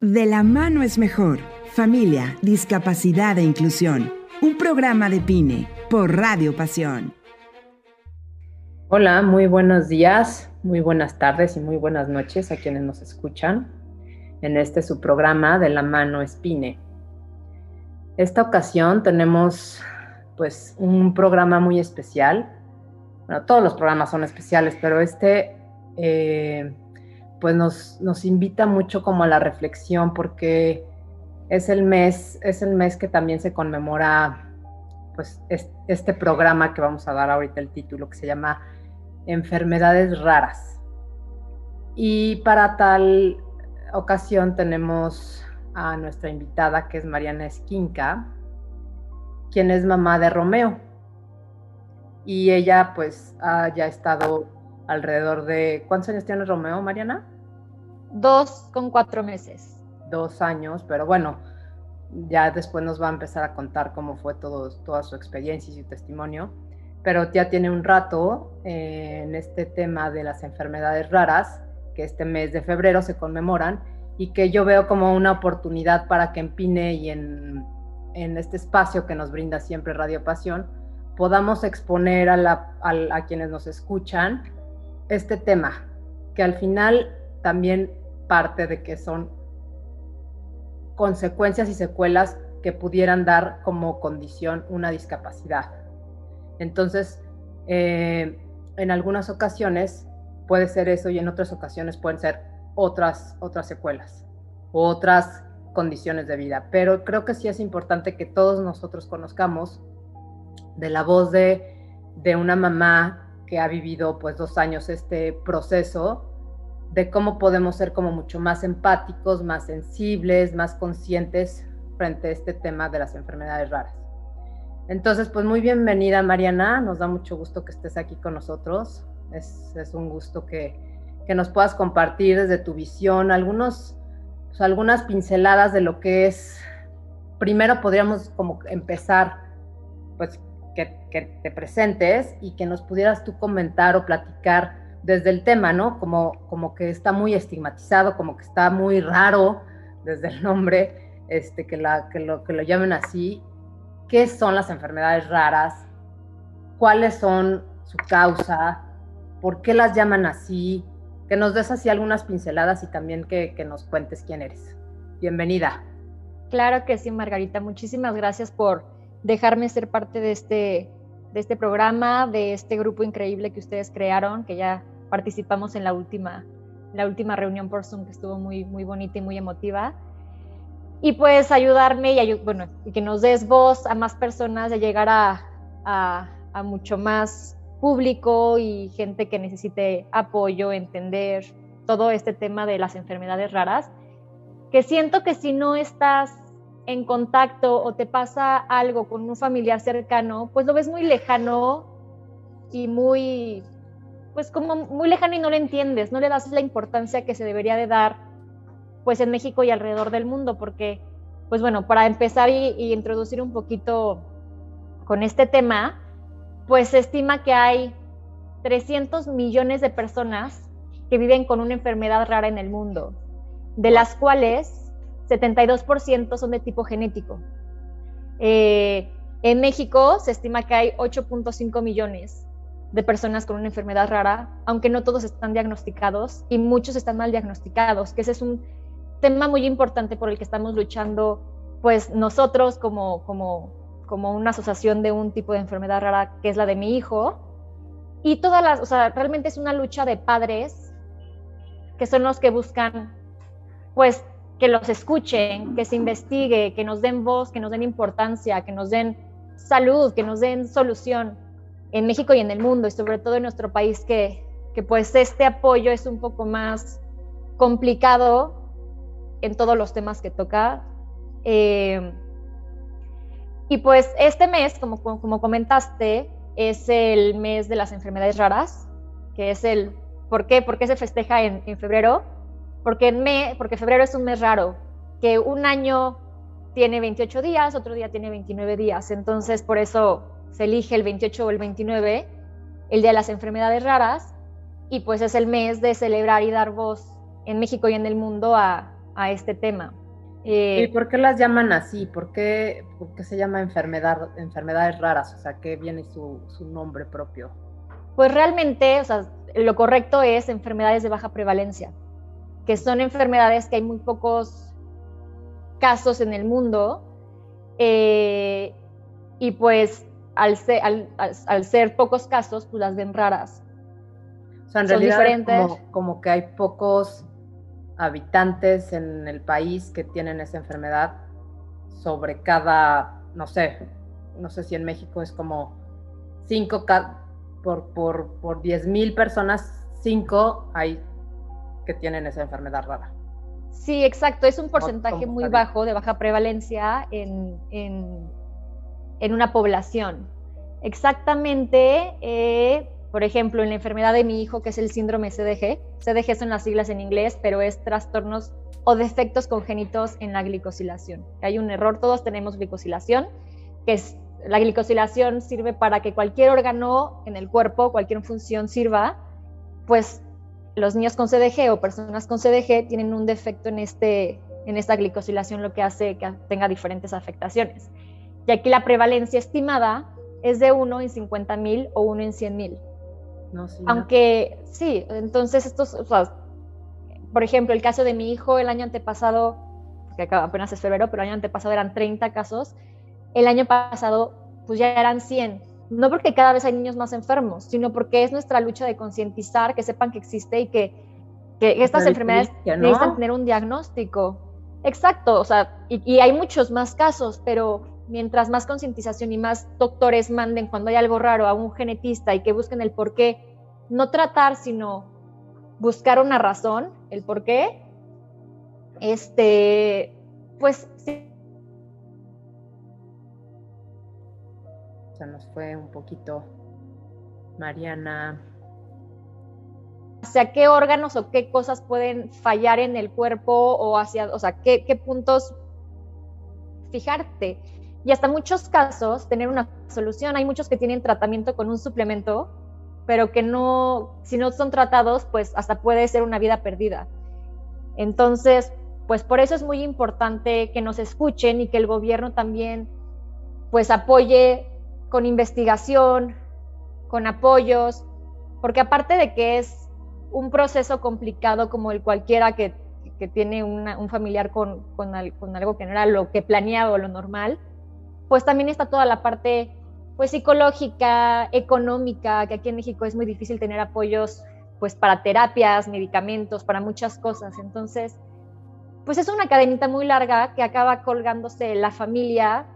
De la mano es mejor. Familia, discapacidad e inclusión. Un programa de PINE por Radio Pasión. Hola, muy buenos días, muy buenas tardes y muy buenas noches a quienes nos escuchan en este su programa de la mano Espine. Esta ocasión tenemos pues un programa muy especial. Bueno, todos los programas son especiales, pero este eh, pues nos, nos invita mucho como a la reflexión porque es el mes, es el mes que también se conmemora pues este programa que vamos a dar ahorita el título que se llama Enfermedades raras. Y para tal ocasión tenemos a nuestra invitada que es Mariana Esquinca, quien es mamá de Romeo. Y ella pues ha ya estado alrededor de... ¿Cuántos años tiene Romeo, Mariana? Dos con cuatro meses. Dos años, pero bueno, ya después nos va a empezar a contar cómo fue todo, toda su experiencia y su testimonio. Pero ya tiene un rato eh, en este tema de las enfermedades raras, que este mes de febrero se conmemoran y que yo veo como una oportunidad para que en Pine y en, en este espacio que nos brinda siempre Radio Pasión podamos exponer a, la, a quienes nos escuchan este tema, que al final también parte de que son consecuencias y secuelas que pudieran dar como condición una discapacidad. Entonces, eh, en algunas ocasiones puede ser eso y en otras ocasiones pueden ser otras, otras secuelas o otras condiciones de vida. Pero creo que sí es importante que todos nosotros conozcamos de la voz de, de una mamá que ha vivido pues dos años este proceso de cómo podemos ser como mucho más empáticos, más sensibles, más conscientes frente a este tema de las enfermedades raras. Entonces, pues muy bienvenida Mariana, nos da mucho gusto que estés aquí con nosotros, es, un gusto que, que, nos puedas compartir desde tu visión algunos, pues, algunas pinceladas de lo que es, primero podríamos como empezar, pues que, te presentes y que nos pudieras tú comentar o platicar desde el tema, ¿no? Como, como que está muy estigmatizado, como que está muy raro desde el nombre, este, que, la, que, lo, que lo llamen así. ¿Qué son las enfermedades raras? ¿Cuáles son su causa? ¿Por qué las llaman así? Que nos des así algunas pinceladas y también que, que nos cuentes quién eres. Bienvenida. Claro que sí, Margarita. Muchísimas gracias por dejarme ser parte de este de este programa, de este grupo increíble que ustedes crearon, que ya participamos en la última, la última reunión por Zoom, que estuvo muy, muy bonita y muy emotiva. Y pues ayudarme y, bueno, y que nos des voz a más personas, de llegar a, a mucho más público y gente que necesite apoyo, entender todo este tema de las enfermedades raras, que siento que si no estás en contacto o te pasa algo con un familiar cercano, pues lo ves muy lejano y muy, pues como muy lejano y no lo entiendes, no le das la importancia que se debería de dar, pues en México y alrededor del mundo, porque, pues bueno, para empezar y, y introducir un poquito con este tema, pues se estima que hay 300 millones de personas que viven con una enfermedad rara en el mundo, de las cuales 72% son de tipo genético. Eh, en México se estima que hay 8.5 millones de personas con una enfermedad rara, aunque no todos están diagnosticados y muchos están mal diagnosticados, que ese es un tema muy importante por el que estamos luchando, pues nosotros como, como, como una asociación de un tipo de enfermedad rara que es la de mi hijo, y todas las, o sea, realmente es una lucha de padres que son los que buscan, pues, que los escuchen, que se investigue, que nos den voz, que nos den importancia, que nos den salud, que nos den solución en México y en el mundo y sobre todo en nuestro país que, que pues este apoyo es un poco más complicado en todos los temas que toca. Eh, y pues este mes, como, como comentaste, es el mes de las enfermedades raras, que es el, ¿por qué? ¿Por qué se festeja en, en febrero? Porque, en me, porque febrero es un mes raro, que un año tiene 28 días, otro día tiene 29 días, entonces por eso se elige el 28 o el 29, el Día de las Enfermedades Raras, y pues es el mes de celebrar y dar voz en México y en el mundo a, a este tema. ¿Y por qué las llaman así? ¿Por qué, se llama enfermedad, enfermedades raras? O sea, ¿qué viene su, su nombre propio? Pues realmente, o sea, lo correcto es enfermedades de baja prevalencia, que son enfermedades que hay muy pocos casos en el mundo eh, y pues al ser, al, ser, pocos casos, pues las ven raras. O sea, en realidad como, como, que hay pocos habitantes en el país que tienen esa enfermedad sobre cada, no sé, no sé si en México es como cinco por, por, por 10 mil personas, cinco hay que tienen esa enfermedad rara. Sí, exacto. Es un porcentaje muy bajo de baja prevalencia en, en, en una población. Exactamente, eh, por ejemplo, en la enfermedad de mi hijo, que es el síndrome CDG. CDG son las siglas en inglés, pero es trastornos o defectos congénitos en la glicosilación. Hay un error, todos tenemos glicosilación, que es la glicosilación sirve para que cualquier órgano en el cuerpo, cualquier función sirva, pues los niños con CDG o personas con CDG tienen un defecto en, este, en esta glicosilación, lo que hace que tenga diferentes afectaciones. Y aquí la prevalencia estimada es de 1 en 50 mil o 1 en 100 mil. Aunque sí, entonces estos, por ejemplo, el caso de mi hijo el año antepasado, que apenas es febrero, pero el año antepasado eran 30 casos, el año pasado pues ya eran 100 no porque cada vez hay niños más enfermos, sino porque es nuestra lucha de concientizar, que sepan que existe y que, estas enfermedades necesitan tener un diagnóstico. Exacto, o sea, y, hay muchos más casos, pero mientras más concientización y más doctores manden cuando hay algo raro a un genetista y que busquen el por qué, no tratar, sino buscar una razón, el por qué, este, pues sí, se nos fue un poquito Mariana. ¿Hacia qué órganos o qué cosas pueden fallar en el cuerpo o hacia, o sea, qué, qué puntos fijarte? Y hasta muchos casos tener una solución. Hay muchos que tienen tratamiento con un suplemento, pero que no, si no son tratados, pues hasta puede ser una vida perdida. Entonces, pues por eso es muy importante que nos escuchen y que el gobierno también pues apoye con investigación, con apoyos, porque aparte de que es un proceso complicado como el cualquiera que, tiene un familiar con, con, algo que no era lo que planeaba o lo normal, pues también está toda la parte pues psicológica, económica, que aquí en México es muy difícil tener apoyos pues para terapias, medicamentos, para muchas cosas. Entonces, pues es una cadenita muy larga que acaba colgándose la familia,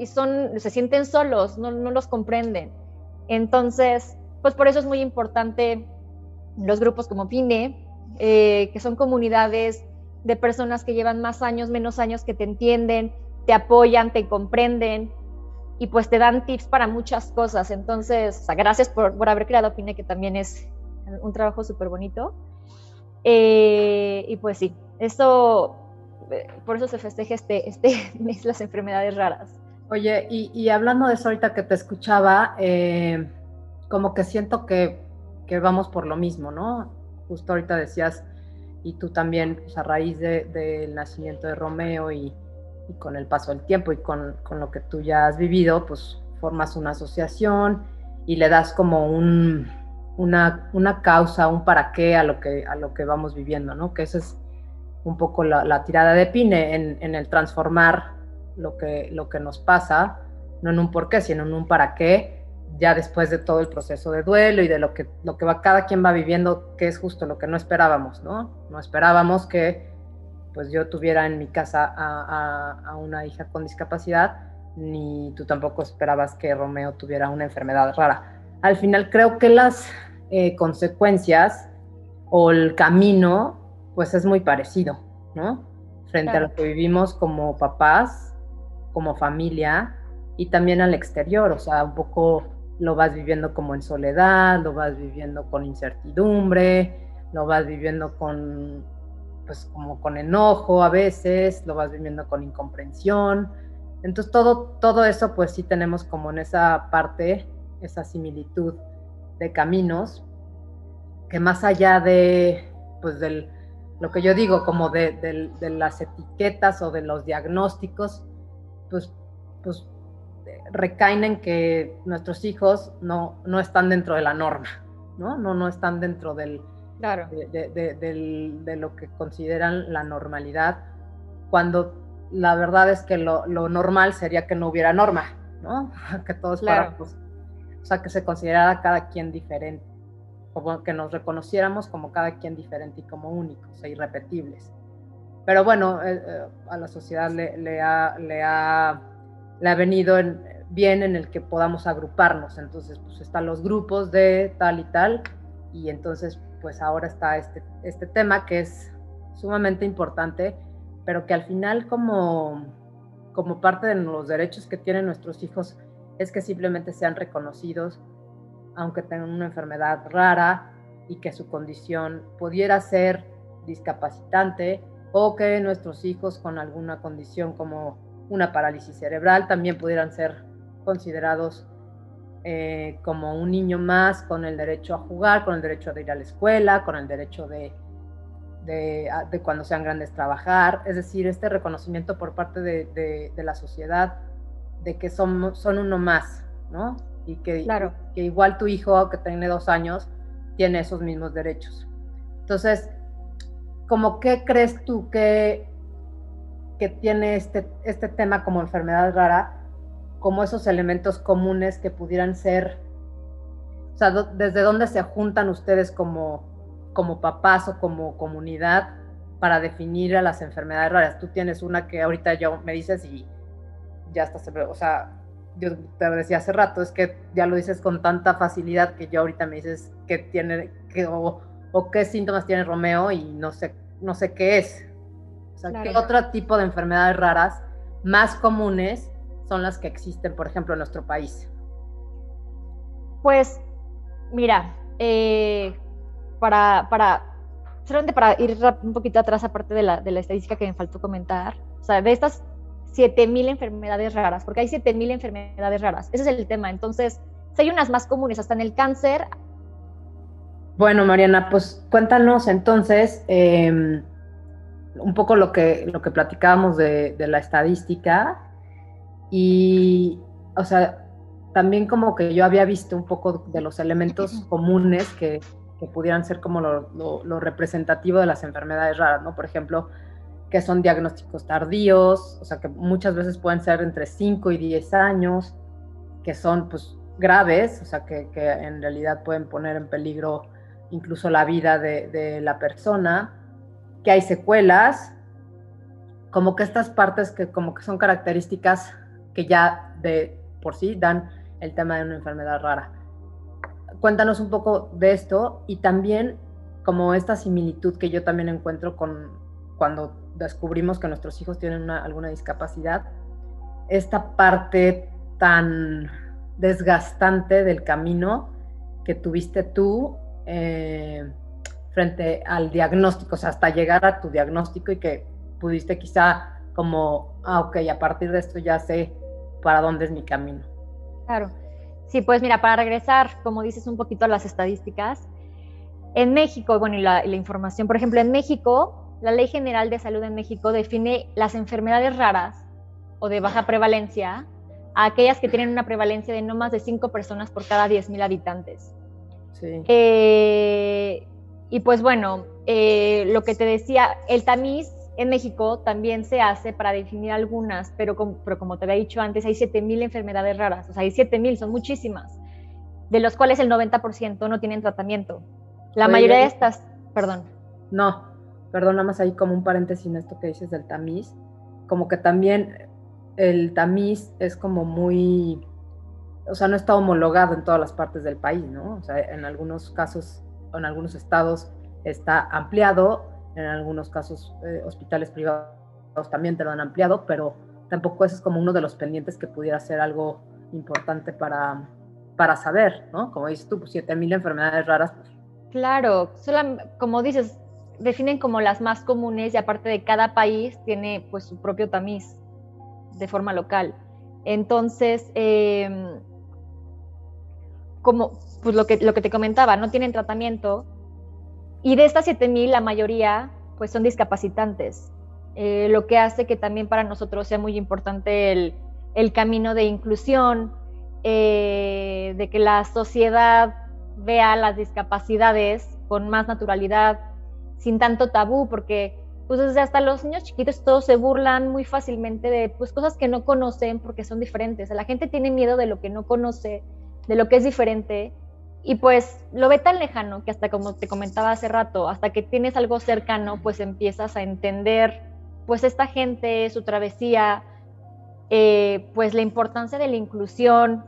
y son, se sienten solos, no, no los comprenden. Entonces, pues por eso es muy importante los grupos como PINE, eh, que son comunidades de personas que llevan más años, menos años, que te entienden, te apoyan, te comprenden y pues te dan tips para muchas cosas. Entonces, gracias por, por, haber creado PINE, que también es un trabajo súper bonito. Eh, y pues sí, eso, eh, por eso se festeja este, este mes las enfermedades raras. Oye, y, hablando de eso ahorita que te escuchaba, eh, como que siento que, vamos por lo mismo, ¿no? Justo ahorita decías, y tú también, pues a raíz del nacimiento de Romeo y, con el paso del tiempo y con, lo que tú ya has vivido, pues formas una asociación y le das como un, una, causa, un para qué a lo que, a lo que vamos viviendo, ¿no? Que esa es un poco la, tirada de Pine en el transformar lo que, lo que nos pasa, no en un por qué, sino en un para qué, ya después de todo el proceso de duelo y de lo que, lo que va, cada quien va viviendo, que es justo lo que no esperábamos, ¿no? No esperábamos que pues yo tuviera en mi casa a, una hija con discapacidad, ni tú tampoco esperabas que Romeo tuviera una enfermedad rara. Al final creo que las eh, consecuencias o el camino, pues es muy parecido, ¿no? Frente a lo que vivimos como papás, como familia y también al exterior, o sea, un poco lo vas viviendo como en soledad, lo vas viviendo con incertidumbre, lo vas viviendo con, pues como con enojo a veces, lo vas viviendo con incomprensión. Entonces todo, todo eso pues sí tenemos como en esa parte, esa similitud de caminos, que más allá de, pues del, lo que yo digo, como de, las etiquetas o de los diagnósticos, pues, pues recaen en que nuestros hijos no, no están dentro de la norma, ¿no? No, no están dentro del, claro. de, lo que consideran la normalidad, cuando la verdad es que lo, normal sería que no hubiera norma, ¿no? Que todos claro. pues, o sea, que se considerara cada quien diferente, como que nos reconociéramos como cada quien diferente y como únicos e irrepetibles. Pero bueno, eh, eh, a la sociedad le, le, ha, le, ha, le ha venido bien en el que podamos agruparnos. Entonces, pues están los grupos de tal y tal, y entonces, pues ahora está este, este tema que es sumamente importante, pero que al final como, como parte de los derechos que tienen nuestros hijos, es que simplemente sean reconocidos, aunque tengan una enfermedad rara y que su condición pudiera ser discapacitante o que nuestros hijos con alguna condición como una parálisis cerebral también pudieran ser considerados eh, como un niño más con el derecho a jugar, con el derecho de ir a la escuela, con el derecho de, de, cuando sean grandes trabajar. Es decir, este reconocimiento por parte de, de la sociedad de que son, son uno más, ¿no? Y que, claro. que igual tu hijo que tiene dos años tiene esos mismos derechos. Entonces, ¿cómo qué crees tú que, que tiene este, este tema como enfermedad rara, como esos elementos comunes que pudieran ser, o sea, desde dónde se juntan ustedes como, como papás o como comunidad para definir a las enfermedades raras? Tú tienes una que ahorita yo me dices y ya está, o sea, yo te decía hace rato, es que ya lo dices con tanta facilidad que yo ahorita me dices que tiene, que, qué síntomas tiene Romeo y no sé, no sé qué es. O sea, qué otro tipo de enfermedades raras más comunes son las que existen, por ejemplo, en nuestro país. Pues, mira, eh, para, para, solamente para ir un poquito atrás, aparte de la, de la estadística que me faltó comentar, o sea, de estas 7000 enfermedades raras, porque hay 7000 enfermedades raras. Ese es el tema. Entonces, si hay unas más comunes, hasta en el cáncer. Bueno, Mariana, pues cuéntanos entonces em, un poco lo que, lo que platicábamos de, la estadística y, o sea, también como que yo había visto un poco de los elementos comunes que, pudieran ser como lo, lo representativo de las enfermedades raras, ¿no? Por ejemplo, que son diagnósticos tardíos, o sea, que muchas veces pueden ser entre 5 y 10 años, que son pues graves, o sea, que, en realidad pueden poner en peligro incluso la vida de, la persona, que hay secuelas, como que estas partes que como que son características que ya de por sí dan el tema de una enfermedad rara. Cuéntanos un poco de esto y también como esta similitud que yo también encuentro con cuando descubrimos que nuestros hijos tienen alguna discapacidad, esta parte tan desgastante del camino que tuviste tú eh, frente al diagnóstico, o sea, hasta llegar a tu diagnóstico y que pudiste quizá como, ah, ok, a partir de esto ya sé para dónde es mi camino. Claro. Sí, pues mira, para regresar, como dices, un poquito a las estadísticas, en México, bueno, y la, información, por ejemplo, en México la Ley General de Salud en México define las enfermedades raras o de baja prevalencia a aquellas que tienen una prevalencia de no más de 5 personas por cada 10.000 habitantes. Sí. Eh, y pues bueno, eh, lo que te decía, el tamiz en México también se hace para definir algunas, pero como, pero como te había dicho antes, hay 7.000 enfermedades raras, o sea, hay 7.000, son muchísimas, de los cuales el 90% no tienen tratamiento. La mayoría de estas, perdón. No, perdón, nada más ahí como un paréntesis en esto que dices del tamiz, como que también el tamiz es como muy, o sea, no está homologado en todas las partes del país, ¿no? O sea, en algunos casos, en algunos estados está ampliado, en algunos casos eh, hospitales privados también te lo han ampliado, pero tampoco eso es como uno de los pendientes que pudiera ser algo importante para, para saber, ¿no? Como dices tú, pues 7000 enfermedades raras. Pues. Claro, como dices, definen como las más comunes y aparte de cada país tiene pues su propio tamiz de forma local. Entonces, em, como pues lo que, lo que te comentaba, no tienen tratamiento y de estas 7000 la mayoría, pues son discapacitantes, eh, lo que hace que también para nosotros sea muy importante el, el camino de inclusión, eh, de que la sociedad vea las discapacidades con más naturalidad, sin tanto tabú, porque pues desde hasta los niños chiquitos todos se burlan muy fácilmente de pues cosas que no conocen porque son diferentes. La gente tiene miedo de lo que no conoce, de lo que es diferente. Y pues lo ve tan lejano que hasta como te comentaba hace rato, hasta que tienes algo cercano, pues empiezas a entender pues esta gente, su travesía, eh, pues la importancia de la inclusión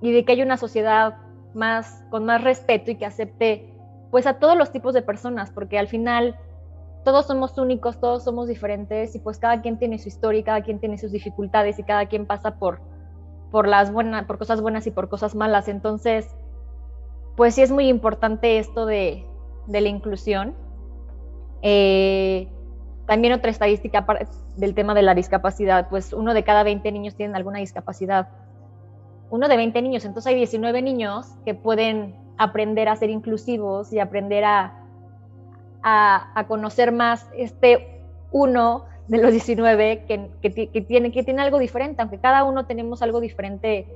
y de que haya una sociedad más con más respeto y que acepte pues a todos los tipos de personas, porque al final todos somos únicos, todos somos diferentes y pues cada quien tiene su historia, cada quien tiene sus dificultades y cada quien pasa por por las buenas, por cosas buenas y por cosas malas. Entonces, pues sí es muy importante esto de, la inclusión. Eh, también otra estadística del tema de la discapacidad, pues uno de cada 20 niños tienen alguna discapacidad. Uno de 20 niños, entonces hay 19 niños que pueden aprender a ser inclusivos y aprender a, conocer más este uno de los 19 que, que, tiene, que tiene algo diferente, aunque cada uno tenemos algo diferente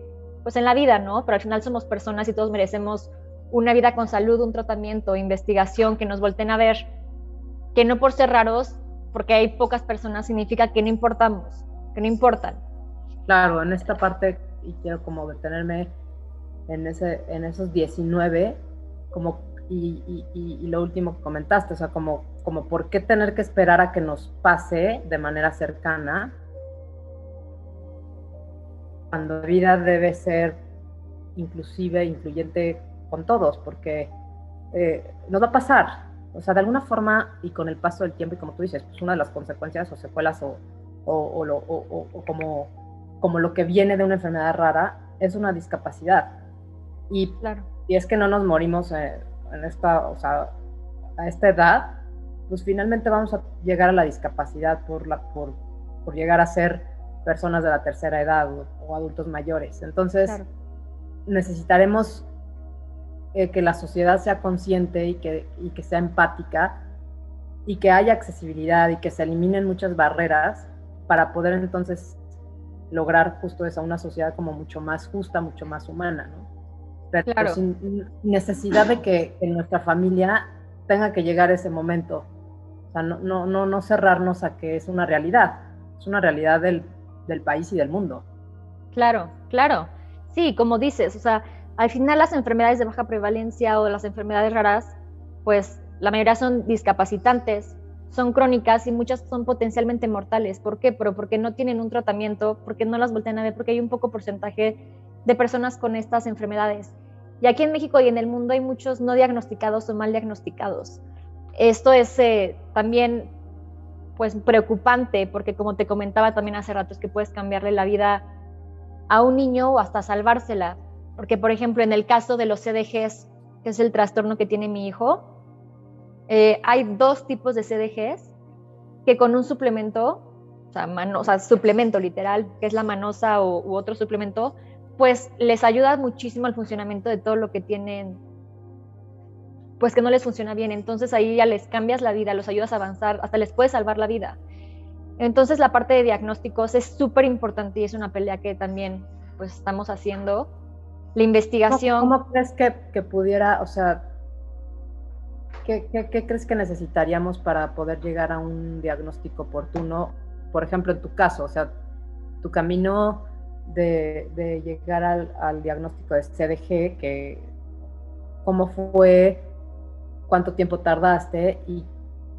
pues en la vida, ¿no? Pero al final somos personas y todos merecemos una vida con salud, un tratamiento, investigación, que nos volten a ver, que no por ser raros porque hay pocas personas significa que no importamos, que no importan. Claro, en esta parte, y quiero como detenerme en, ese, en esos 19, como, y, y, lo último que comentaste, o sea, como, como por qué tener que esperar a que nos pase de manera cercana, cuando la vida debe ser inclusive, incluyente con todos, porque eh, nos va a pasar, o sea, de alguna forma y con el paso del tiempo y como tú dices, pues una de las consecuencias o secuelas o, o, lo, o como, como lo que viene de una enfermedad rara es una discapacidad. Y, claro. y es que no nos morimos eh, en esta, o sea, a esta edad, pues finalmente vamos a llegar a la discapacidad por, la, por, por llegar a ser personas de la tercera edad o, adultos mayores. Entonces, necesitaremos eh, que la sociedad sea consciente y que, y que sea empática y que haya accesibilidad y que se eliminen muchas barreras para poder entonces lograr justo eso, una sociedad como mucho más justa, mucho más humana, ¿no? Pero sin necesidad de que en nuestra familia tenga que llegar ese momento. O sea, no, no, no, no cerrarnos a que es una realidad, es una realidad del, del país y del mundo. Claro, claro. Sí, como dices, o sea, al final las enfermedades de baja prevalencia o las enfermedades raras, pues la mayoría son discapacitantes, son crónicas y muchas son potencialmente mortales. ¿Por qué? Pero porque no tienen un tratamiento, porque no las voltean a ver, porque hay un poco porcentaje de personas con estas enfermedades. Y aquí en México y en el mundo hay muchos no diagnosticados o mal diagnosticados. Esto es eh, también pues preocupante porque como te comentaba también hace rato es que puedes cambiarle la vida a un niño o hasta salvársela. Porque, por ejemplo, en el caso de los CDGs, que es el trastorno que tiene mi hijo, eh, hay dos tipos de CDGs que con un suplemento, o sea, o sea, suplemento literal, que es la manosa o, u otro suplemento, pues les ayuda muchísimo al funcionamiento de todo lo que tienen, pues que no les funciona bien. Entonces ahí ya les cambias la vida, los ayudas a avanzar, hasta les puedes salvar la vida. Entonces la parte de diagnósticos es súper importante y es una pelea que también pues estamos haciendo la investigación. ¿Cómo, crees que, pudiera, o sea, ¿qué, ¿qué, crees que necesitaríamos para poder llegar a un diagnóstico oportuno? Por ejemplo, en tu caso, o sea, tu camino de, llegar al, al, diagnóstico de CDG, que, ¿cómo fue? ¿Cuánto tiempo tardaste? Y,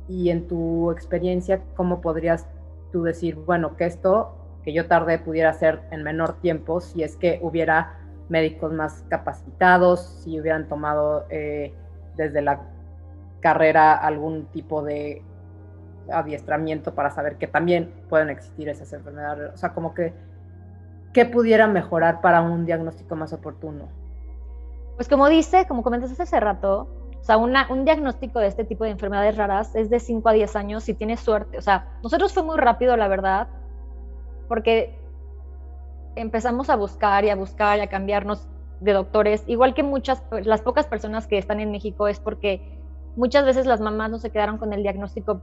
y en tu experiencia, ¿cómo podrías tú decir, bueno, que esto que yo tardé pudiera ser en menor tiempo si es que hubiera médicos más capacitados, si hubieran tomado eh, desde la carrera algún tipo de adiestramiento para saber que también pueden existir esas enfermedades. O sea, como que, ¿qué pudiera mejorar para un diagnóstico más oportuno? Pues como dice, como comentaste hace rato, o sea, una, un diagnóstico de este tipo de enfermedades raras es de 5 a 10 años si tienes suerte. O sea, nosotros fue muy rápido, la verdad, porque empezamos a buscar y a buscar y a cambiarnos de doctores, igual que muchas, las pocas personas que están en México es porque muchas veces las mamás no se quedaron con el diagnóstico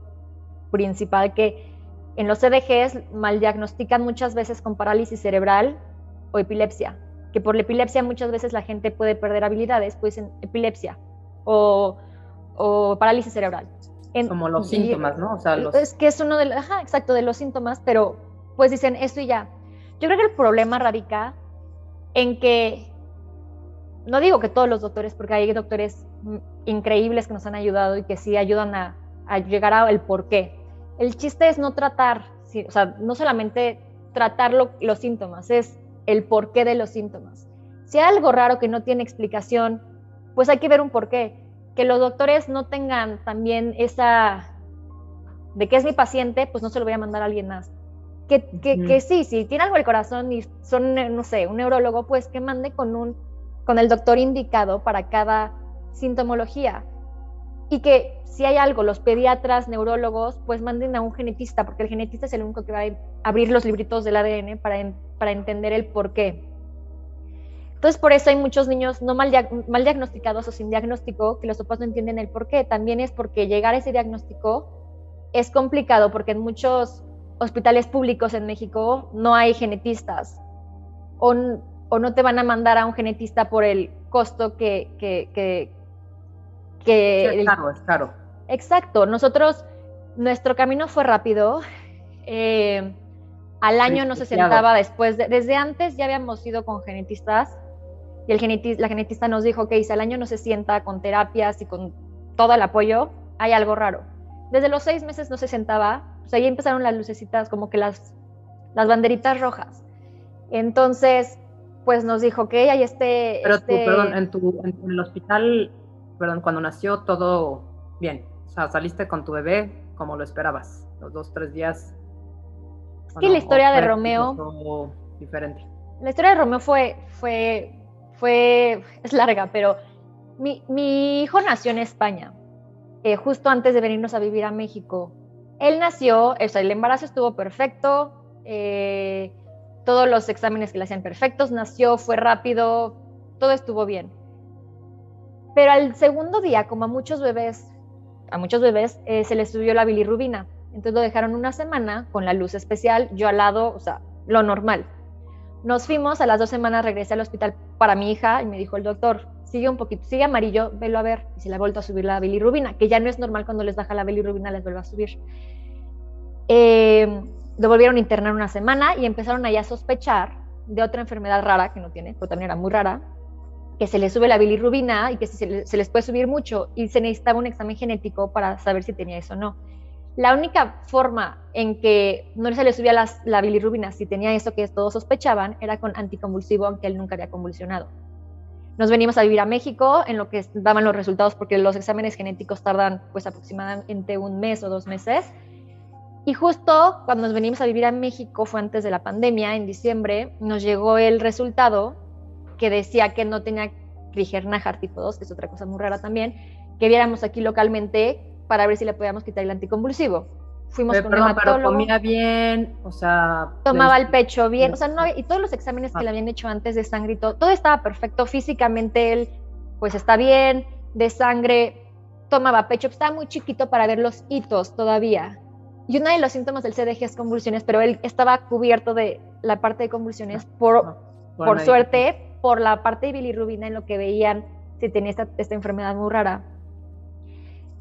principal que en los CDGs mal diagnostican muchas veces con parálisis cerebral o epilepsia, que por la epilepsia muchas veces la gente puede perder habilidades, pues en epilepsia o, parálisis cerebral. Como los síntomas, ¿no? O sea, Es que es uno de los, ajá, exacto, de los síntomas, pero pues dicen esto y ya. Yo creo que el problema radica en que, no digo que todos los doctores, porque hay doctores increíbles que nos han ayudado y que sí ayudan a, llegar al por qué. El chiste es no tratar, o sea, no solamente tratar los síntomas, es el porqué de los síntomas. Si hay algo raro que no tiene explicación, pues hay que ver un porqué. Que los doctores no tengan también esa de que es mi paciente, pues no se lo voy a mandar a alguien más. Que, que, sí, si tiene algo el corazón y son, no sé, un neurólogo, pues que mande con, un, con el doctor indicado para cada sintomología. Y que si hay algo, los pediatras, neurólogos, pues manden a un genetista, porque el genetista es el único que va a abrir los libritos del ADN para, para entender el por qué. Entonces, por eso hay muchos niños no mal, mal, diagnosticados o sin diagnóstico que los papás no entienden el por qué. También es porque llegar a ese diagnóstico es complicado, porque en muchos hospitales públicos en México no hay genetistas o, o no te van a mandar a un genetista por el costo que, que, que, es caro, es caro. Exacto, nosotros, nuestro camino fue rápido. Eh, al año no se sentaba después, desde antes ya habíamos ido con genetistas y el la genetista nos dijo que si al año no se sienta con terapias y con todo el apoyo, hay algo raro. Desde los seis meses no se sentaba, pues ahí empezaron las lucecitas, como que las, las banderitas rojas. Entonces, pues nos dijo que hay este... Pero tú, perdón, en, tu, en el hospital perdón, cuando nació todo bien. O sea, saliste con tu bebé como lo esperabas, los dos, tres días. Es que la historia de Romeo... Diferente. La historia de Romeo fue, fue, fue, es larga, pero mi, mi hijo nació en España, eh, justo antes de venirnos a vivir a México. Él nació, o sea, el embarazo estuvo perfecto, eh, todos los exámenes que le hacían perfectos, nació, fue rápido, todo estuvo bien. Pero al segundo día, como a muchos bebés, a muchos bebés eh, se les subió la bilirrubina. Entonces lo dejaron una semana con la luz especial, yo al lado, o sea, lo normal. Nos fuimos, a las dos semanas regresé al hospital para mi hija y me dijo el doctor, sigue un poquito, sigue amarillo, velo a ver. Y se le ha vuelto a subir la bilirrubina, que ya no es normal cuando les baja la bilirrubina, les vuelve a subir. Eh, lo volvieron a internar una semana y empezaron ahí a sospechar de otra enfermedad rara, que no tiene, pero también era muy rara, que se les sube la bilirrubina y que se, les puede subir mucho y se necesitaba un examen genético para saber si tenía eso o no. La única forma en que no se le subía la bilirrubina si tenía eso que todos sospechaban era con anticonvulsivo, aunque él nunca había convulsionado. Nos venimos a vivir a México en lo que daban los resultados porque los exámenes genéticos tardan pues aproximadamente un mes o dos meses. Y justo cuando nos venimos a vivir a México, fue antes de la pandemia, en diciembre, nos llegó el resultado que decía que no tenía Krieger-Najar tipo 2, que es otra cosa muy rara también, que viéramos aquí localmente para ver si le podíamos quitar el anticonvulsivo. Fuimos con perdón, pero comía bien, o sea... Tomaba el pecho bien, o sea, no, y todos los exámenes que le habían hecho antes de sangre y todo, todo estaba perfecto, físicamente él, pues está bien, de sangre, tomaba pecho, estaba muy chiquito para ver los hitos todavía. Y uno de los síntomas del CDG es convulsiones, pero él estaba cubierto de la parte de convulsiones por, por suerte, por la parte de bilirrubina en lo que veían si tenía esta, enfermedad muy rara.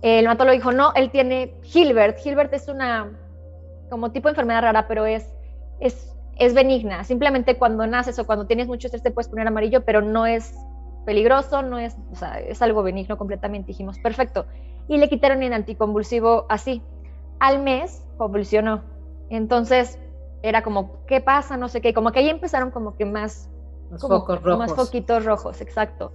El lo dijo, no, él tiene Hilbert. Hilbert es una como tipo de enfermedad rara, pero es, es, es benigna. Simplemente cuando naces o cuando tienes mucho estrés te puedes poner amarillo, pero no es peligroso, no es, o sea, es algo benigno completamente. Dijimos, perfecto. Y le quitaron el anticonvulsivo así. Al mes convulsionó. Entonces era como, ¿qué pasa? No sé qué. Como que ahí empezaron como que más más focos rojos. Más foquitos rojos, exacto.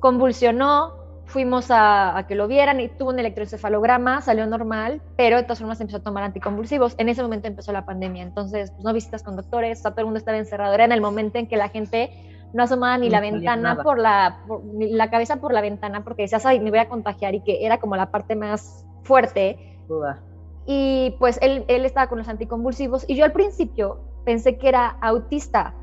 Convulsionó, fuimos a, que lo vieran y tuvo un electroencefalograma, salió normal, pero de todas formas empezó a tomar anticonvulsivos. En ese momento empezó la pandemia, entonces pues, no visitas con doctores, todo el mundo estaba encerrado. Era en el momento en que la gente no asomaba ni la ventana por la, ni la cabeza por la ventana porque decías, ay, me voy a contagiar y que era como la parte más fuerte. Y pues él, él estaba con los anticonvulsivos y yo al principio pensé que era autista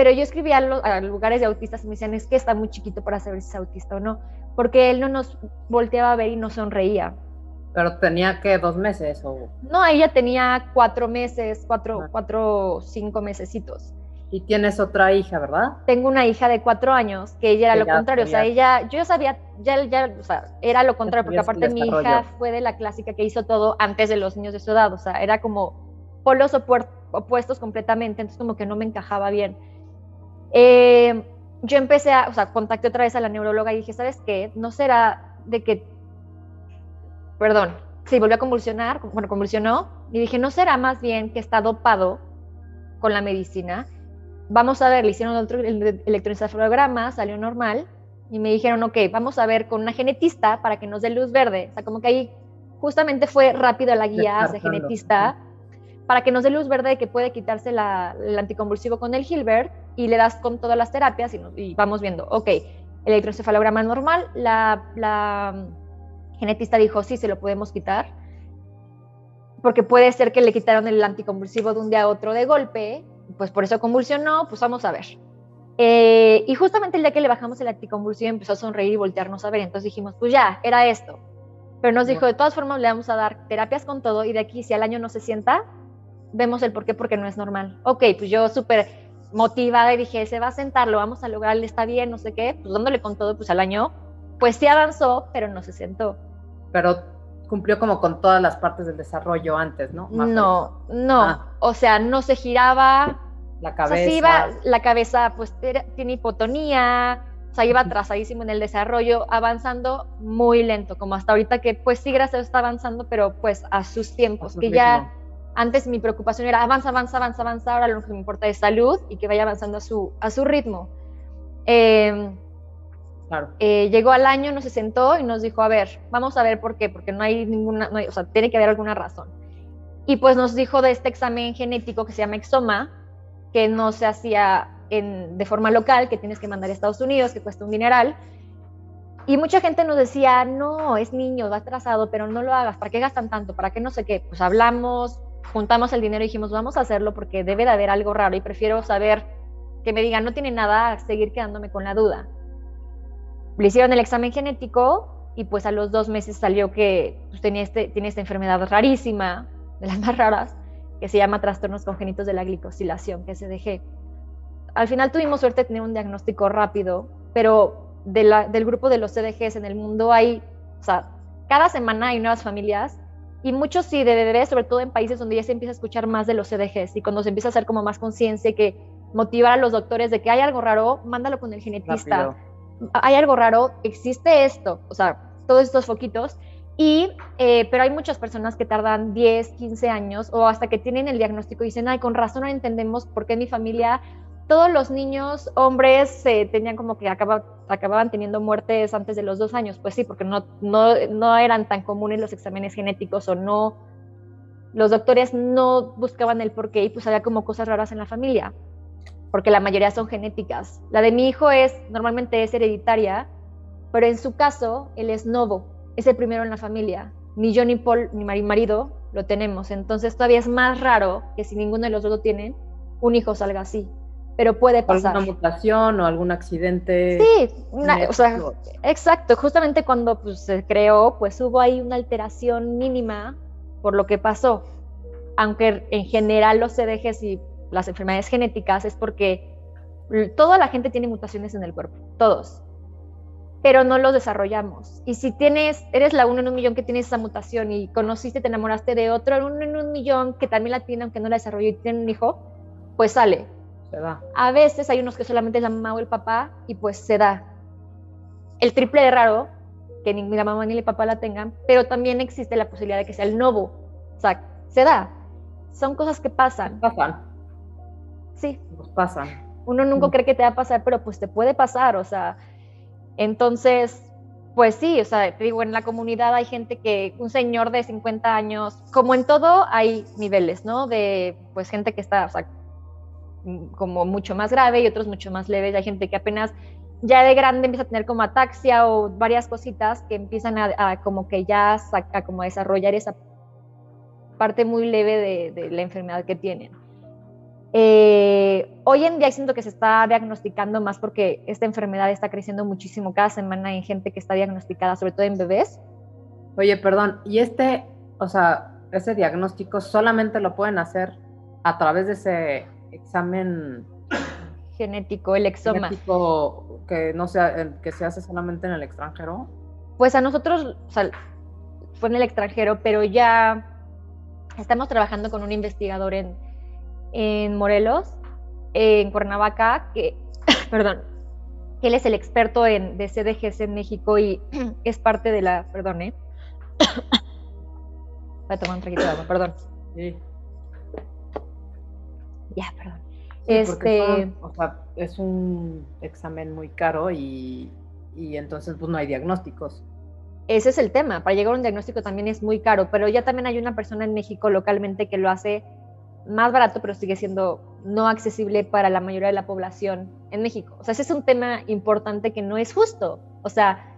pero yo escribía a, los, lugares de autistas y me decían, es que está muy chiquito para saber si es autista o no, porque él no nos volteaba a ver y no sonreía. Pero tenía que dos meses o... No, ella tenía cuatro meses, cuatro, ah. cuatro, cinco mesecitos. Y tienes otra hija, ¿verdad? Tengo una hija de cuatro años, que ella era lo contrario, o sea, ella, yo ya sabía, ya, ya, o sea, era lo contrario, porque aparte mi hija fue de la clásica que hizo todo antes de los niños de su edad, o sea, era como polos opuestos completamente, entonces como que no me encajaba bien. Eh, yo empecé a, o sea, contacté otra vez a la neuróloga y dije, ¿sabes qué? No será de que, perdón, sí, volvió a convulsionar, bueno, convulsionó, y dije, ¿no será más bien que está dopado con la medicina? vamos a ver, le hicieron otro electroencefalograma, salió normal, y me dijeron, ok, vamos a ver con una genetista para que nos dé luz verde. O sea, como que ahí justamente fue rápido la guía de genetista para que nos dé luz verde de que puede quitarse la, el anticonvulsivo con el Hilbert y le das con todas las terapias y, vamos viendo, ok, electroencefalograma normal, la, la mm, genetista dijo, sí, se lo podemos quitar, porque puede ser que le quitaron el anticonvulsivo de un día a otro de golpe pues por eso convulsionó, pues vamos a ver. Eh, y justamente el día que le bajamos el anticonvulsivo empezó a sonreír y voltearnos a ver, entonces dijimos, pues ya, era esto. Pero nos dijo, de todas formas le vamos a dar terapias con todo y de aquí si al año no se sienta, vemos el por qué, porque no es normal. Ok, pues yo súper motivada y dije, se va a sentar, lo vamos a lograr, le está bien, no sé qué, pues dándole con todo, pues al año, pues sí avanzó, pero no se sentó. Pero cumplió como con todas las partes del desarrollo antes, ¿no? no, no, ah. o sea, no se giraba. La cabeza. iba, la cabeza pues tiene hipotonía, o sea, iba atrasadísimo en el desarrollo, avanzando muy lento, como hasta ahorita que pues sí, gracias está avanzando, pero pues a sus tiempos, que ya antes mi preocupación era avanza, avanza, avanza, avanza, ahora lo que me importa es salud y que vaya avanzando a su, a su ritmo. Eh, eh, llegó al año, nos sentó y nos dijo, a ver, vamos a ver por qué, porque no hay ninguna, o sea, tiene que haber alguna razón. Y pues nos dijo de este examen genético que se llama exoma, que no se hacía en, de forma local, que tienes que mandar a Estados Unidos, que cuesta un dineral. Y mucha gente nos decía, no, es niño, va atrasado, pero no lo hagas, ¿para qué gastan tanto? ¿Para qué no sé qué? Pues hablamos, juntamos el dinero y dijimos, vamos a hacerlo porque debe de haber algo raro y prefiero saber que me digan, no tiene nada, seguir quedándome con la duda. Le hicieron el examen genético y pues a los dos meses salió que pues, tenía este, tiene esta enfermedad rarísima, de las más raras, que se llama trastornos congénitos de la glicosilación, que se dejé. Al final tuvimos suerte de tener un diagnóstico rápido, pero del grupo de los CDGs en el mundo hay, o sea, cada semana hay nuevas familias y muchos sí de bebés, sobre todo en países donde ya se empieza a escuchar más de los CDGs y cuando se empieza a hacer como más conciencia que motivar a los doctores de que hay algo raro, mándalo con el genetista. Hay algo raro, existe esto, o sea, todos estos foquitos, y, eh, pero hay muchas personas que tardan 10, 15 años o hasta que tienen el diagnóstico y dicen, ay, con razón no entendemos por qué en mi familia todos los niños, hombres, se tenían como que acababan teniendo muertes antes de los dos años. Pues sí, porque no, eran tan comunes los exámenes genéticos o no, los doctores no buscaban el por qué y pues había como cosas raras en la familia porque la mayoría son genéticas. La de mi hijo es, normalmente es hereditaria, pero en su caso, él es novo, es el primero en la familia. Ni yo, ni Paul, ni mi marido lo tenemos. Entonces todavía es más raro que si ninguno de los dos lo tienen, un hijo salga así. Pero puede pasar. ¿Alguna mutación o algún accidente? Sí, o sea, exacto. Justamente cuando pues, se creó, pues hubo ahí una alteración mínima por lo que pasó. Aunque en general los CDGs y las enfermedades genéticas es porque toda la gente tiene mutaciones en el cuerpo, todos, pero no los desarrollamos. Y si tienes, eres la uno en un millón que tienes esa mutación y conociste, te enamoraste de otro uno en un millón que también la tiene aunque no la desarrolló y tiene un hijo, pues sale. Se da. A veces hay unos que solamente es la mamá o el papá y pues se da. El triple de raro, que ni la mamá ni el papá la tengan, pero también existe la posibilidad de que sea el novo. O sea, se da. Son cosas que pasan. Pasan Sí. Nos pasan. Uno nunca cree que te va a pasar, pero pues te puede pasar, o sea, entonces, pues sí, o sea, te digo, en la comunidad hay gente que, un señor de 50 años, como en todo, hay niveles, ¿no? De, pues, gente que está, o sea, como mucho más grave y otros mucho más leves. Hay gente que apenas ya de grande empieza a tener como ataxia o varias cositas que empiezan a, como que ya a como desarrollar esa parte muy leve de, de la enfermedad que tienen. Eh, hoy en día siento que se está diagnosticando más porque esta enfermedad está creciendo muchísimo cada semana en gente que está diagnosticada, sobre todo en bebés. Oye, perdón, ¿y este, o sea, ese diagnóstico solamente lo pueden hacer a través de ese examen genético, el exoma. Genético que no sea, que se hace solamente en el extranjero. Pues a nosotros, o sea, fue en el extranjero, pero ya estamos trabajando con un investigador en, en Morelos, en Cuernavaca, que, perdón, él es el experto en, de CDGs en México y es parte de la, perdón, ¿eh? Voy a tomar un traguito de agua, perdón. Sí. Ya, perdón. este, o sea, es un examen muy caro y, y entonces pues no hay diagnósticos. Ese es el tema. Para llegar a un diagnóstico también es muy caro, pero ya también hay una persona en México localmente que lo hace más barato, pero sigue siendo no accesible para la mayoría de la población en México. O sea, ese es un tema importante que no es justo. O sea,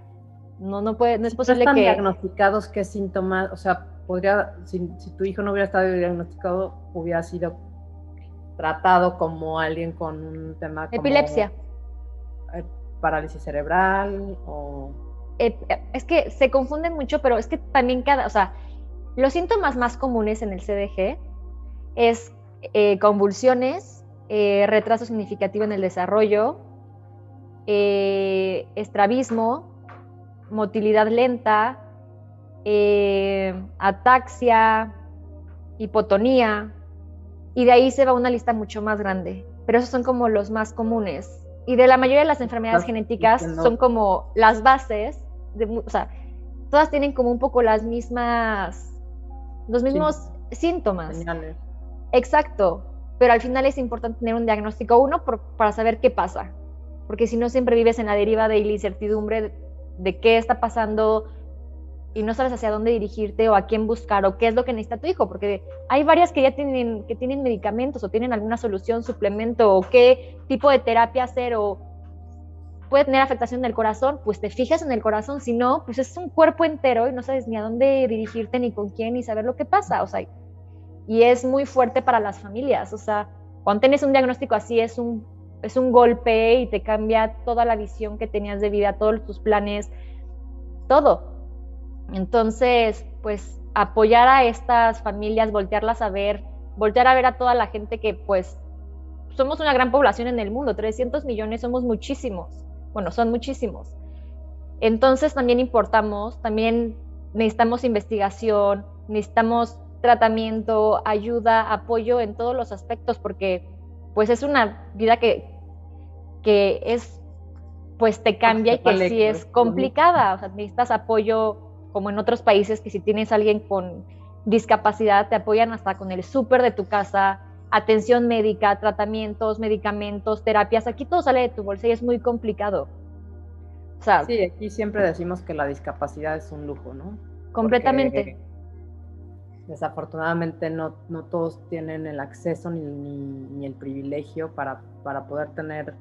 no, no, puede, no es posible están que... diagnosticados qué síntomas, o sea, podría, si, tu hijo no hubiera estado diagnosticado, hubiera sido tratado como alguien con un tema como... Epilepsia. Eh, parálisis cerebral o... Eh, es que se confunden mucho, pero es que también cada, o sea, los síntomas más comunes en el CDG es eh, convulsiones, eh, retraso significativo en el desarrollo, eh, estrabismo, motilidad lenta, ataxia, hipotonía, y de ahí se va una lista mucho más grande. Pero esos son como los más comunes. Y de la mayoría de las enfermedades genéticas son como las bases, de, o sea, todas tienen como un poco las mismas, los mismos síntomas. Exacto, pero al final es importante tener un diagnóstico, uno, para saber qué pasa, porque si no siempre vives en la deriva de la incertidumbre de, qué está pasando y no sabes hacia dónde dirigirte o a quién buscar o qué es lo que necesita tu hijo, porque hay varias que ya tienen, que tienen medicamentos o tienen alguna solución, suplemento o qué tipo de terapia hacer o puede tener afectación del corazón, pues te fijas en el corazón, si no, pues es un cuerpo entero y no sabes ni a dónde dirigirte, ni con quién, ni saber lo que pasa, o sea, y es muy fuerte para las familias. O sea, cuando tienes un diagnóstico así es un, es un golpe y te cambia toda la visión que tenías de vida, todos tus planes, todo. Entonces, pues apoyar a estas familias, voltearlas a ver, voltear a ver a toda la gente que pues somos una gran población en el mundo, 300 millones somos muchísimos, bueno, son muchísimos. Entonces también importamos, también necesitamos investigación, necesitamos tratamiento, ayuda, apoyo en todos los aspectos, porque pues es una vida que, que es, pues te cambia y que sí es complicada, o sea, necesitas apoyo como en otros países, que si tienes alguien con discapacidad, te apoyan hasta con el súper de tu casa, atención médica, tratamientos, medicamentos, terapias, aquí todo sale de tu bolsa y es muy complicado. O sea, sí, aquí siempre decimos que la discapacidad es un lujo, ¿no? Completamente desafortunadamente no, no todos tienen el acceso ni, ni, el privilegio para, para, poder tener